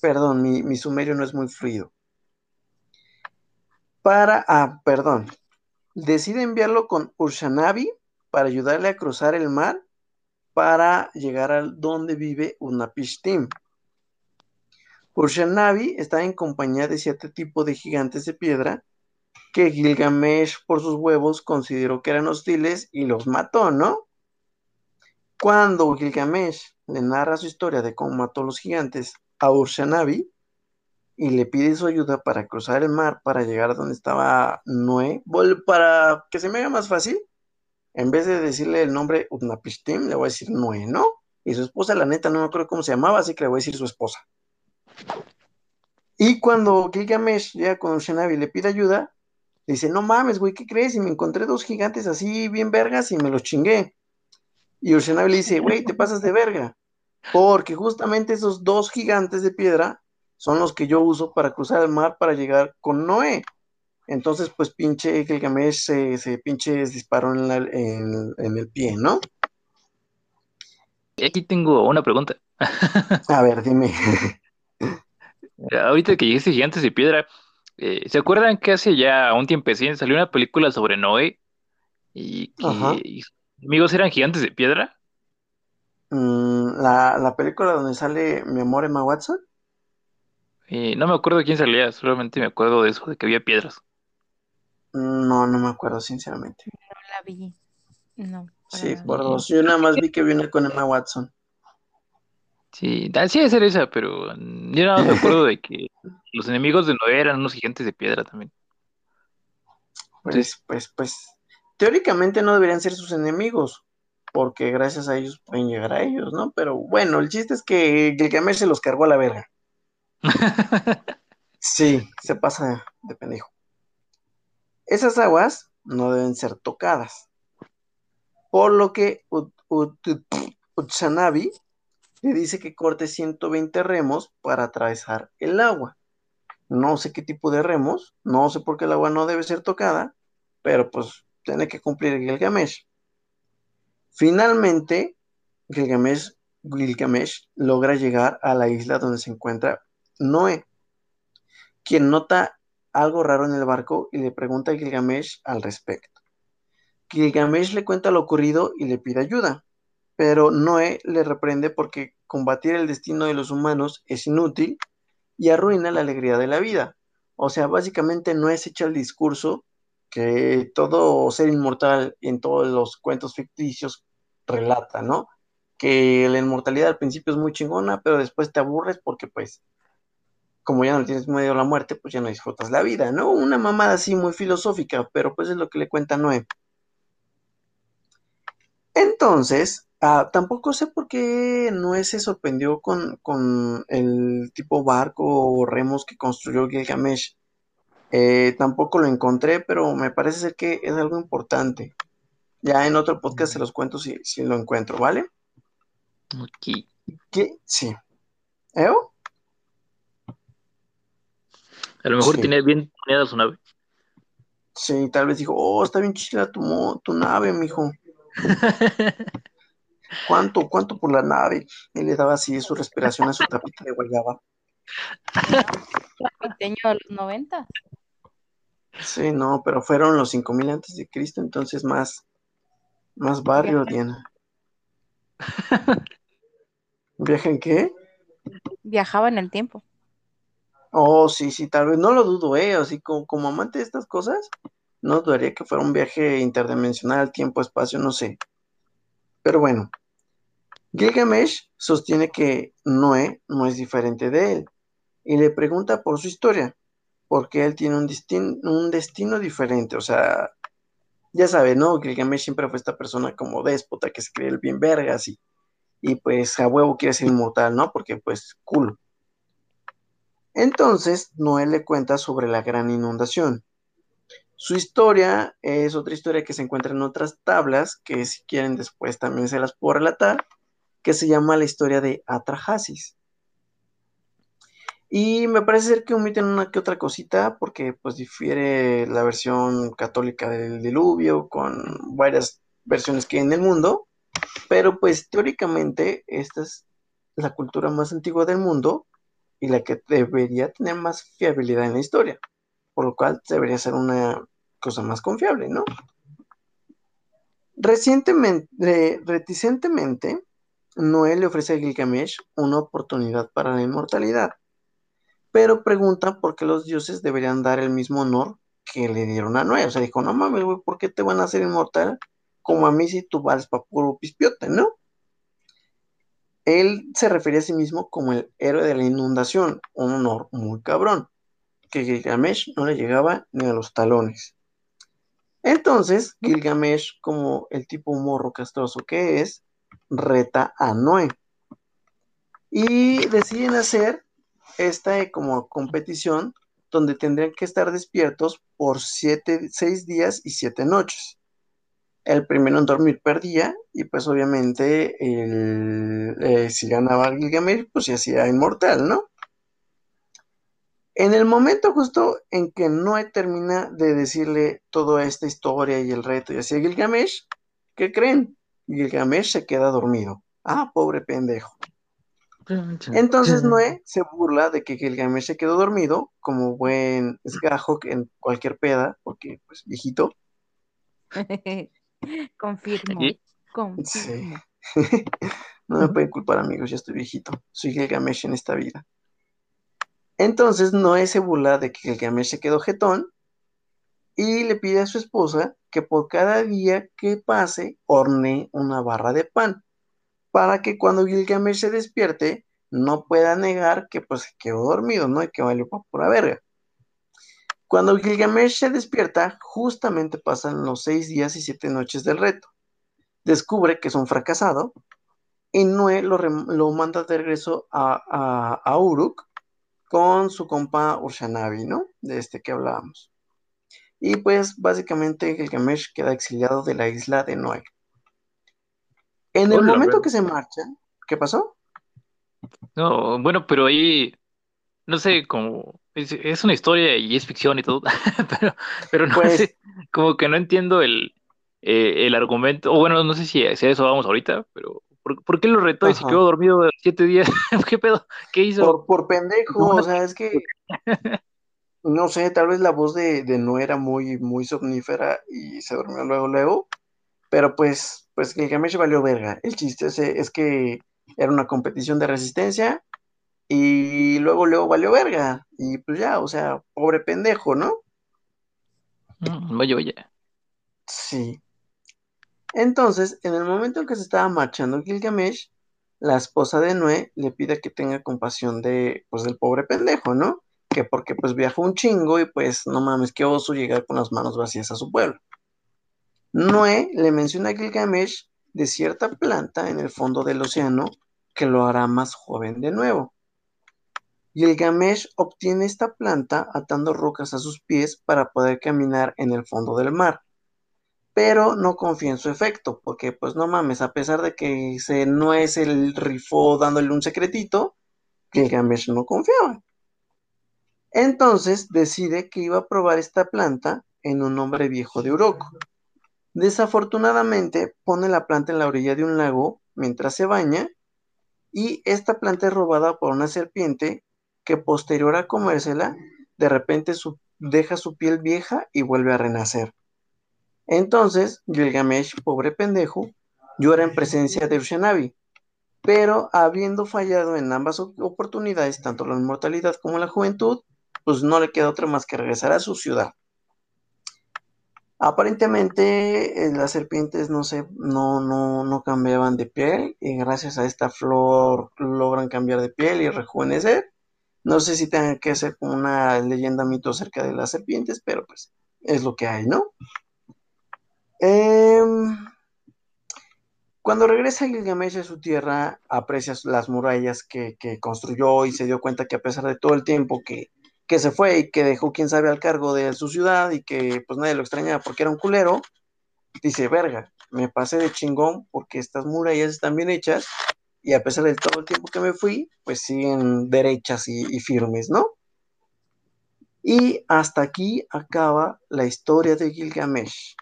Perdón, mi, mi sumerio no es muy fluido. Para, ah, perdón, decide enviarlo con Urshanabi para ayudarle a cruzar el mar para llegar al donde vive Utnapishtim. Urshanabi está en compañía de siete tipos de gigantes de piedra que Gilgamesh por sus huevos consideró que eran hostiles y los mató, ¿no? Cuando Gilgamesh le narra su historia de cómo mató a los gigantes a Urshanabi y le pide su ayuda para cruzar el mar para llegar a donde estaba Noé, para que se me haga más fácil, en vez de decirle el nombre Utnapishtim, le voy a decir Noé, ¿no? Y su esposa, la neta, no me acuerdo cómo se llamaba, así que le voy a decir su esposa. Y cuando Gilgamesh llega con Urshanabi y le pide ayuda, dice, no mames, güey, ¿qué crees? Y me encontré dos gigantes así bien vergas y me los chingué. Y Urshanabi le dice, güey, te pasas de verga. Porque justamente esos dos gigantes de piedra son los que yo uso para cruzar el mar para llegar con Noé. Entonces, pues pinche Gilgamesh se, se pinche disparó en, en, el pie, ¿no? Aquí tengo una pregunta. A ver, dime. Ahorita que llegaste Gigantes de Piedra, eh, ¿se acuerdan que hace ya un tiempo salió una película sobre Noé? Y que amigos eran gigantes de piedra. Mm, ¿la, película donde sale mi amor Emma Watson? Eh, no me acuerdo quién salía, solamente me acuerdo de eso, de que había piedras. Mm, no, no me acuerdo, sinceramente. No la vi. No. Sí, por dos. Yo nada más vi que viene con Emma Watson. Sí, sí debe ser esa, pero yo nada más me acuerdo de que los enemigos de Noé eran unos gigantes de piedra también. Pues, pues, pues, teóricamente no deberían ser sus enemigos, porque gracias a ellos pueden llegar a ellos, ¿no? Pero bueno, el chiste es que Gilgamesh se los cargó a la verga. sí, se pasa de pendejo. Esas aguas no deben ser tocadas, por lo que Utsanabi le dice que corte 120 remos para atravesar el agua. No sé qué tipo de remos, no sé por qué el agua no debe ser tocada, pero pues tiene que cumplir Gilgamesh. Finalmente, Gilgamesh, Gilgamesh logra llegar a la isla donde se encuentra Noé, quien nota algo raro en el barco y le pregunta a Gilgamesh al respecto. Gilgamesh le cuenta lo ocurrido y le pide ayuda, pero Noé le reprende porque combatir el destino de los humanos es inútil y arruina la alegría de la vida. O sea, básicamente Noé se echa el discurso que todo ser inmortal en todos los cuentos ficticios relata, ¿no? Que la inmortalidad al principio es muy chingona, pero después te aburres porque pues como ya no tienes medio a la muerte, pues ya no disfrutas la vida, ¿no? Una mamada así muy filosófica, pero pues es lo que le cuenta Noé. Entonces, ah, tampoco sé por qué Noé se sorprendió con, con el tipo barco o remos que construyó Gilgamesh. Eh, tampoco lo encontré, pero me parece ser que es algo importante. Ya en otro podcast se los cuento si, lo encuentro, ¿vale? Ok. ¿Qué? Sí. ¿Eo? A lo mejor tiene bien planeada su nave. Sí, tal vez dijo, oh, está bien chila tu, tu nave, mijo. ¿Cuánto, cuánto por la nave? Y le daba así su respiración a su tapita de guayaba. de los 90. Sí, no, pero fueron los 5000 antes de Cristo, entonces más, más barrio, Diana. ¿Viaja en qué? Viajaba en el tiempo. Oh, sí, sí, tal vez, no lo dudo, ¿eh? Así como, como amante de estas cosas, no dudaría que fuera un viaje interdimensional, tiempo, espacio, no sé. Pero bueno, Gilgamesh sostiene que Noé no es diferente de él y le pregunta por su historia porque él tiene un, destino diferente, o sea, ya sabe, ¿no? Gilgamesh siempre fue esta persona como déspota que se cree el bien vergas y, y pues a huevo quiere ser inmortal, ¿no? Porque pues culo. Entonces, Noé le cuenta sobre la gran inundación. Su historia es otra historia que se encuentra en otras tablas, que si quieren después también se las puedo relatar, que se llama la historia de Atrahasis. Y me parece ser que omiten una que otra cosita porque pues difiere la versión católica del diluvio con varias versiones que hay en el mundo, pero pues teóricamente esta es la cultura más antigua del mundo y la que debería tener más fiabilidad en la historia, por lo cual debería ser una cosa más confiable, ¿no? Recientemente, reticentemente, Noé le ofrece a Gilgamesh una oportunidad para la inmortalidad, pero pregunta por qué los dioses deberían dar el mismo honor que le dieron a Noé. O sea, dijo, no mames, güey, ¿por qué te van a hacer inmortal como a mí si tú vales para puro pispiote, ¿no? Él se refería a sí mismo como el héroe de la inundación, un honor muy cabrón, que Gilgamesh no le llegaba ni a los talones. Entonces, Gilgamesh, como el tipo morro castroso que es, reta a Noé. Y deciden hacer esta eh, como competición donde tendrían que estar despiertos por siete, seis días y siete noches. El primero en dormir perdía y pues obviamente eh, si ganaba Gilgamesh pues se hacía inmortal, ¿no? En el momento justo en que Noé termina de decirle toda esta historia y el reto y así a Gilgamesh, ¿qué creen? Gilgamesh se queda dormido. Ah, pobre pendejo. Entonces Noé se burla de que Gilgamesh se quedó dormido, como buen esgajo en cualquier peda, porque pues viejito. confirmo, confirmo. no me pueden culpar amigos, ya estoy viejito. Soy Gilgamesh en esta vida. Entonces Noé se burla de que Gilgamesh se quedó jetón y le pide a su esposa que por cada día que pase horne una barra de pan, para que cuando Gilgamesh se despierte no pueda negar que pues quedó dormido, ¿no? Y que valió para pura verga. Cuando Gilgamesh se despierta, justamente pasan los seis días y siete noches del reto. Descubre que es un fracasado y Noé lo, manda de regreso a, a Uruk con su compa Urshanabi, ¿no? De este que hablábamos. Y pues básicamente Gilgamesh queda exiliado de la isla de Noé. En el momento que se marcha, ¿qué pasó? No, bueno, pero ahí, no sé, como es, una historia y es ficción y todo, pero, pero no pues sé, como que no entiendo el, eh, el argumento, o bueno, no sé si, si, a eso vamos ahorita, pero ¿por, qué lo retó y se quedó dormido siete días? ¿Qué pedo? ¿Qué hizo? Por, por pendejo, o sea, es que no sé, tal vez la voz de, no era muy, muy somnífera y se durmió luego, luego, pero pues, pues Gilgamesh valió verga. El chiste es, que era una competición de resistencia y luego, luego valió verga. Y pues ya, o sea, pobre pendejo, ¿no? Mm, vaya, vaya. Sí. Entonces, en el momento en que se estaba marchando Gilgamesh, la esposa de Noé le pide que tenga compasión de, pues, del pobre pendejo, ¿no? Que porque pues viajó un chingo y pues no mames, qué oso llegar con las manos vacías a su pueblo. Noé le menciona a Gilgamesh de cierta planta en el fondo del océano que lo hará más joven de nuevo. Gilgamesh obtiene esta planta atando rocas a sus pies para poder caminar en el fondo del mar. Pero no confía en su efecto, porque pues no mames, a pesar de que se, no es el rifó dándole un secretito, Gilgamesh no confiaba. Entonces decide que iba a probar esta planta en un hombre viejo de Urok. Desafortunadamente pone la planta en la orilla de un lago mientras se baña y esta planta es robada por una serpiente que posterior a comérsela, de repente deja su piel vieja y vuelve a renacer. Entonces, Gilgamesh, pobre pendejo, llora en presencia de Ushanabi, pero habiendo fallado en ambas oportunidades, tanto la inmortalidad como la juventud, pues no le queda otra más que regresar a su ciudad. Aparentemente eh, las serpientes no, se, no, no, no cambiaban de piel y gracias a esta flor logran cambiar de piel y rejuvenecer. No sé si tenga que como una leyenda mito acerca de las serpientes, pero pues es lo que hay, ¿no? Em, cuando regresa Gilgamesh a su tierra, aprecia las murallas que, que, construyó y se dio cuenta que a pesar de todo el tiempo que que se fue y que dejó quién sabe al cargo de su ciudad y que pues nadie lo extrañaba porque era un culero, dice, verga, me pasé de chingón porque estas murallas están bien hechas y a pesar de todo el tiempo que me fui, pues siguen derechas y, firmes, ¿no? Y hasta aquí acaba la historia de Gilgamesh.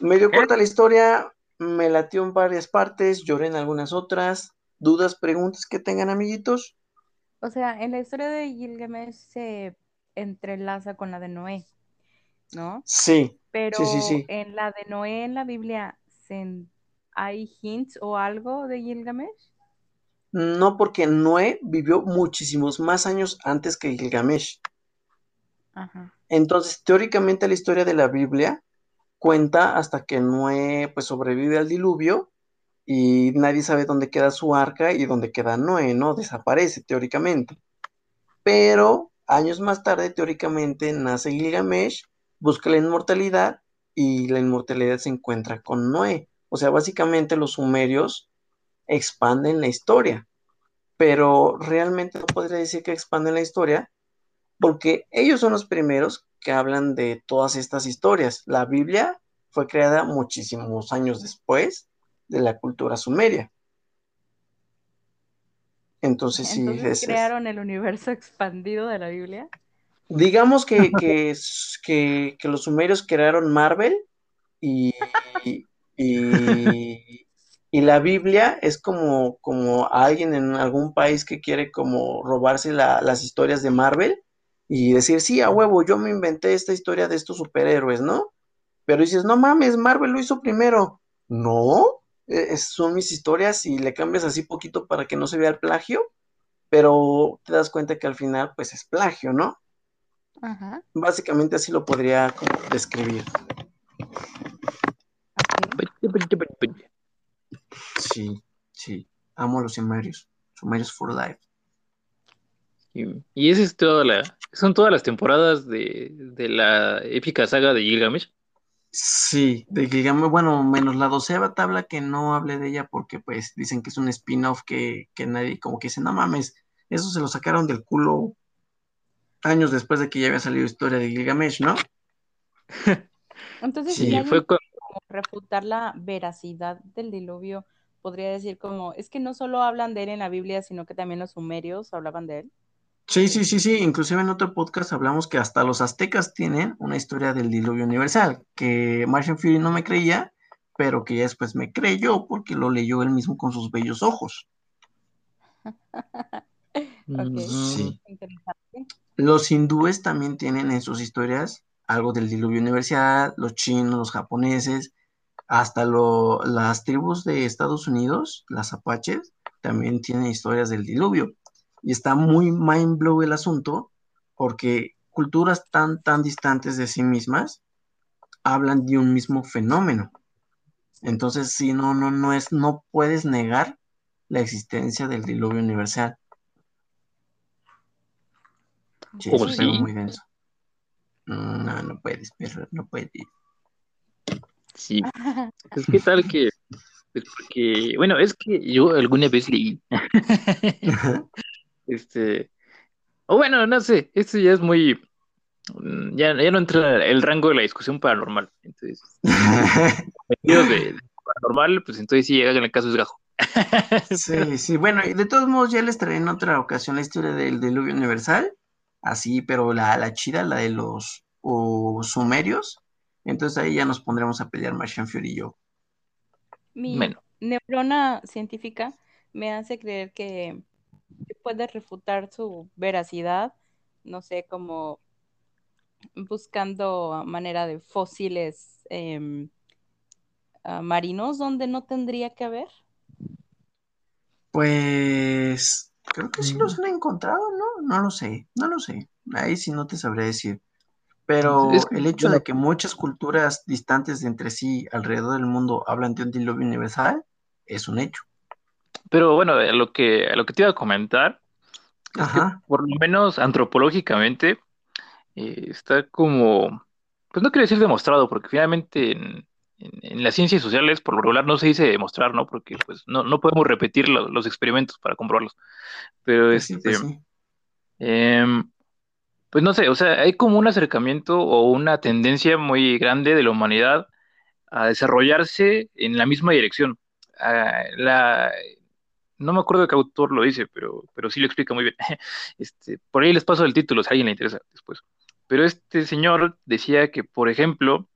Medio corta la historia, me latió en varias partes, lloré en algunas otras. ¿Dudas, preguntas que tengan, amiguitos? O sea, en la historia de Gilgamesh se entrelaza con la de Noé, ¿no? Sí. Pero sí, sí, sí. en la de Noé en la Biblia, ¿se- ¿hay hints o algo de Gilgamesh? No porque Noé vivió muchísimos más años antes que Gilgamesh. Ajá. Entonces, teóricamente la historia de la Biblia cuenta hasta que Noé pues sobrevive al diluvio y nadie sabe dónde queda su arca y dónde queda Noé, ¿no? Desaparece teóricamente. Pero años más tarde, teóricamente, nace Gilgamesh, busca la inmortalidad y la inmortalidad se encuentra con Noé. O sea, básicamente los sumerios expanden la historia, pero realmente no podría decir que expanden la historia porque ellos son los primeros que hablan de todas estas historias. La Biblia fue creada muchísimos años después de la cultura sumeria. Entonces, sí, Entonces es- es- crearon el universo expandido de la Biblia. digamos que, que, que- que los sumerios crearon Marvel y, y, y la Biblia es como, como alguien en algún país que quiere como robarse la- las historias de Marvel y decir, sí, a huevo, yo me inventé esta historia de estos superhéroes, ¿no? Pero dices, no mames, Marvel lo hizo primero. No, eh, es- son mis historias y le cambias así poquito para que no se vea el plagio, pero te das cuenta que al final pues es plagio, ¿no? Ajá. Básicamente así lo podría como describir. Sí, sí, amo los sumerios, sumerios for life. Y, y esa es toda la, son todas las temporadas de, de la épica saga de Gilgamesh. Sí, de Gilgamesh, bueno, menos la doceava tabla que no hable de ella porque pues dicen que es un spin-off que, que nadie como que dice, no mames, eso se lo sacaron del culo años después de que ya había salido historia de Gilgamesh, ¿no? Entonces, Sí, si fue con- refutar la veracidad del diluvio, podría decir como, es que no solo hablan de él en la Biblia, sino que también los sumerios hablaban de él. Sí, sí, sí, sí, inclusive en otro podcast hablamos que hasta los aztecas tienen una historia del diluvio universal, que Martian Fury no me creía, pero que ya después me creyó porque lo leyó él mismo con sus bellos ojos. Sí. Los hindúes también tienen en sus historias algo del diluvio universal, los chinos, los japoneses, hasta lo- las tribus de Estados Unidos, las apaches, también tienen historias del diluvio. Y está muy mind blow el asunto porque culturas tan, tan distantes de sí mismas hablan de un mismo fenómeno. Entonces, sí, no, no, no es, no puedes negar la existencia del diluvio universal. Sí, ¿Cómo es algo sí? muy denso. Mm, No, no puedes, perro, no puedes. Sí. Es que tal que, porque, bueno, es que yo alguna vez leí, este, o bueno, no sé, esto ya es muy, mm, ya, ya no entra en el rango de la discusión paranormal. Entonces, de, de paranormal, pues entonces sí llega en el caso es gajo. Sí, sí, bueno, y de todos modos ya les traeré en otra ocasión la historia del diluvio universal, así, pero la, la chida, la de los sumerios, entonces ahí ya nos pondremos a pelear Martian Fury y yo. Mi Bueno. neurona científica me hace creer que puedes refutar su veracidad, no sé, como buscando manera de fósiles em, ah, marinos donde no tendría que haber. Pues creo que sí los Mm. han encontrado, ¿no? No lo sé, no lo sé, ahí sí no te sabré decir. Pero Es que, el hecho de que muchas culturas distantes de entre sí alrededor del mundo hablan de un diluvio universal es un hecho. Pero bueno, a lo que, a lo que te iba a comentar es que por lo menos antropológicamente eh, está como, pues no quiero decir demostrado, porque finalmente en, en- en las ciencias sociales por lo regular no se dice demostrar, ¿no? Porque pues no, no podemos repetir lo- los experimentos para comprobarlos. Pero sí, este, pues sí. em, pues no sé, o sea, hay como un acercamiento o una tendencia muy grande de la humanidad a desarrollarse en la misma dirección. Ah, la, no me acuerdo de qué autor lo dice, pero, pero sí lo explica muy bien. Este, por ahí les paso el título si alguien le interesa después. Pero este señor decía que, por ejemplo,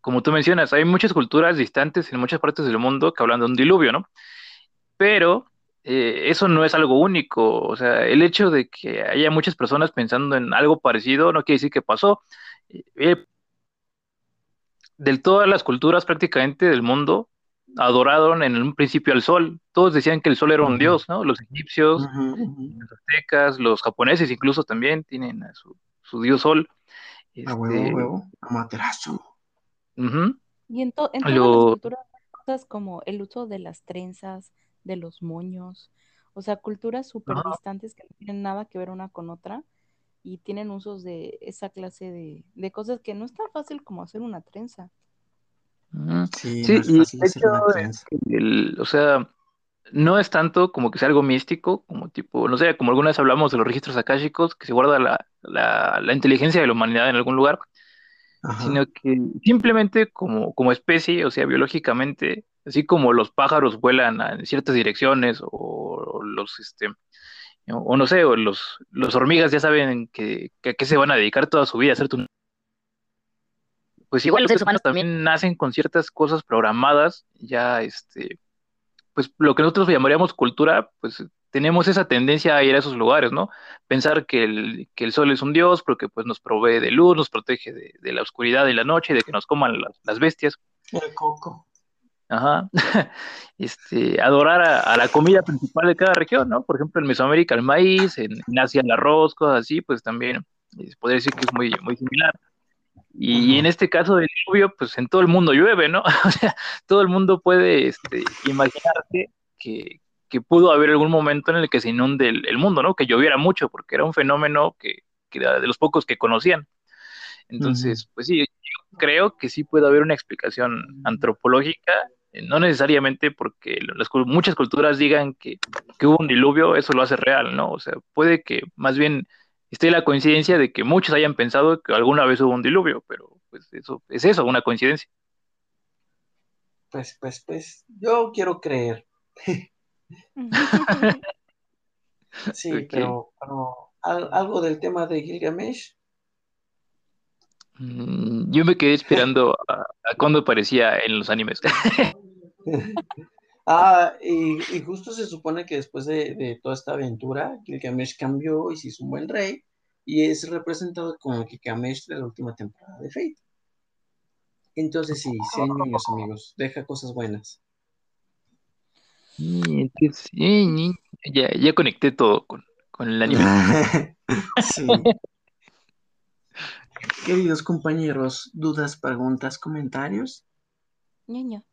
como tú mencionas, hay muchas culturas distantes en muchas partes del mundo que hablan de un diluvio, ¿no? Pero eh, eso no es algo único, o sea, el hecho de que haya muchas personas pensando en algo parecido no quiere decir que pasó. Eh, de todas las culturas prácticamente del mundo, adoraron en un principio al sol. Todos decían que el sol era un dios, ¿no? Los egipcios, los aztecas, los japoneses incluso también tienen a su, dios sol. a huevo, este, huevo, amaterasu. Y en, todas las culturas cosas como el uso de las trenzas, de los moños, o sea, culturas súper distantes que no tienen nada que ver una con otra y tienen usos de esa clase de, de cosas que no es tan fácil como hacer una trenza. Sí, y o sea, no es tanto como que sea algo místico, como tipo, no sé, como alguna vez hablamos de los registros akáshicos, que se guarda la, la, inteligencia de la humanidad en algún lugar, sino que simplemente como, como especie, o sea, biológicamente, así como los pájaros vuelan en ciertas direcciones, o, los, este, o no sé, o los, los hormigas ya saben que, que a qué se van a dedicar toda su vida, a hacer tu pues igual los seres humanos también nacen con ciertas cosas programadas, ya este, pues lo que nosotros llamaríamos cultura, pues tenemos esa tendencia a ir a esos lugares, ¿no? Pensar que el, que el sol es un dios porque pues nos provee de luz, nos protege de, la oscuridad y la noche, de que nos coman las, bestias. El coco. Ajá. Este, adorar a, la comida principal de cada región, ¿no? Por ejemplo, en Mesoamérica el maíz, en, Asia el arroz, cosas así, pues también eh, podría decir que es muy, muy similar. Y, en este caso del lluvio, pues en todo el mundo llueve, ¿no? O sea, todo el mundo puede este, imaginarse que, pudo haber algún momento en el que se inunde el, mundo, ¿no? Que lloviera mucho, porque era un fenómeno que, era de los pocos que conocían. Entonces, pues sí, yo creo que sí puede haber una explicación antropológica, eh, no necesariamente porque las, muchas culturas digan que, que hubo un diluvio, eso lo hace real, ¿no? O sea, puede que más bien esté la coincidencia de que muchos hayan pensado que alguna vez hubo un diluvio, pero pues eso es eso, una coincidencia. Pues, pues, pues, yo quiero creer. sí, pero, algo del tema de Gilgamesh. Mm, yo me quedé esperando a, cuando aparecía en los animes. ah, y, justo se supone que después de, toda esta aventura, Gilgamesh cambió y se hizo un buen rey, y es representado como Gilgamesh de la última temporada de Fate. Entonces sí, niños amigos, deja cosas buenas. ya, ya conecté todo con, el anime. sí. Queridos compañeros, dudas, preguntas, comentarios. Ñoño.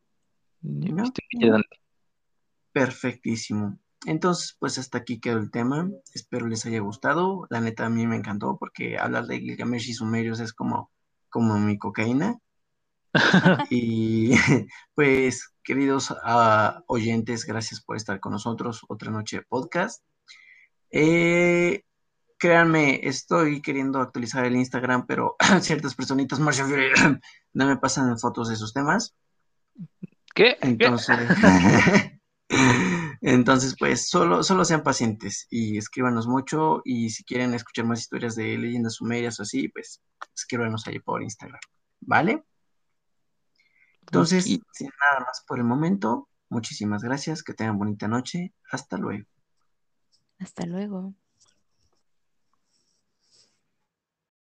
Perfectísimo. Entonces, pues hasta aquí quedó el tema. Espero les haya gustado. La neta a mí me encantó porque hablar de Gilgamesh y Sumerios es como, como mi cocaína. y pues, queridos ah, oyentes, gracias por estar con nosotros. Otra noche de podcast. Eh, créanme, estoy queriendo actualizar el Instagram, pero ciertas personitas no me pasan fotos de esos temas. ¿Qué? Entonces, entonces pues solo, solo sean pacientes y escríbanos mucho y si quieren escuchar más historias de leyendas sumerias o así, pues escríbanos ahí por Instagram, ¿vale? Entonces, sin nada más por el momento, muchísimas gracias, que tengan bonita noche, hasta luego. Hasta luego.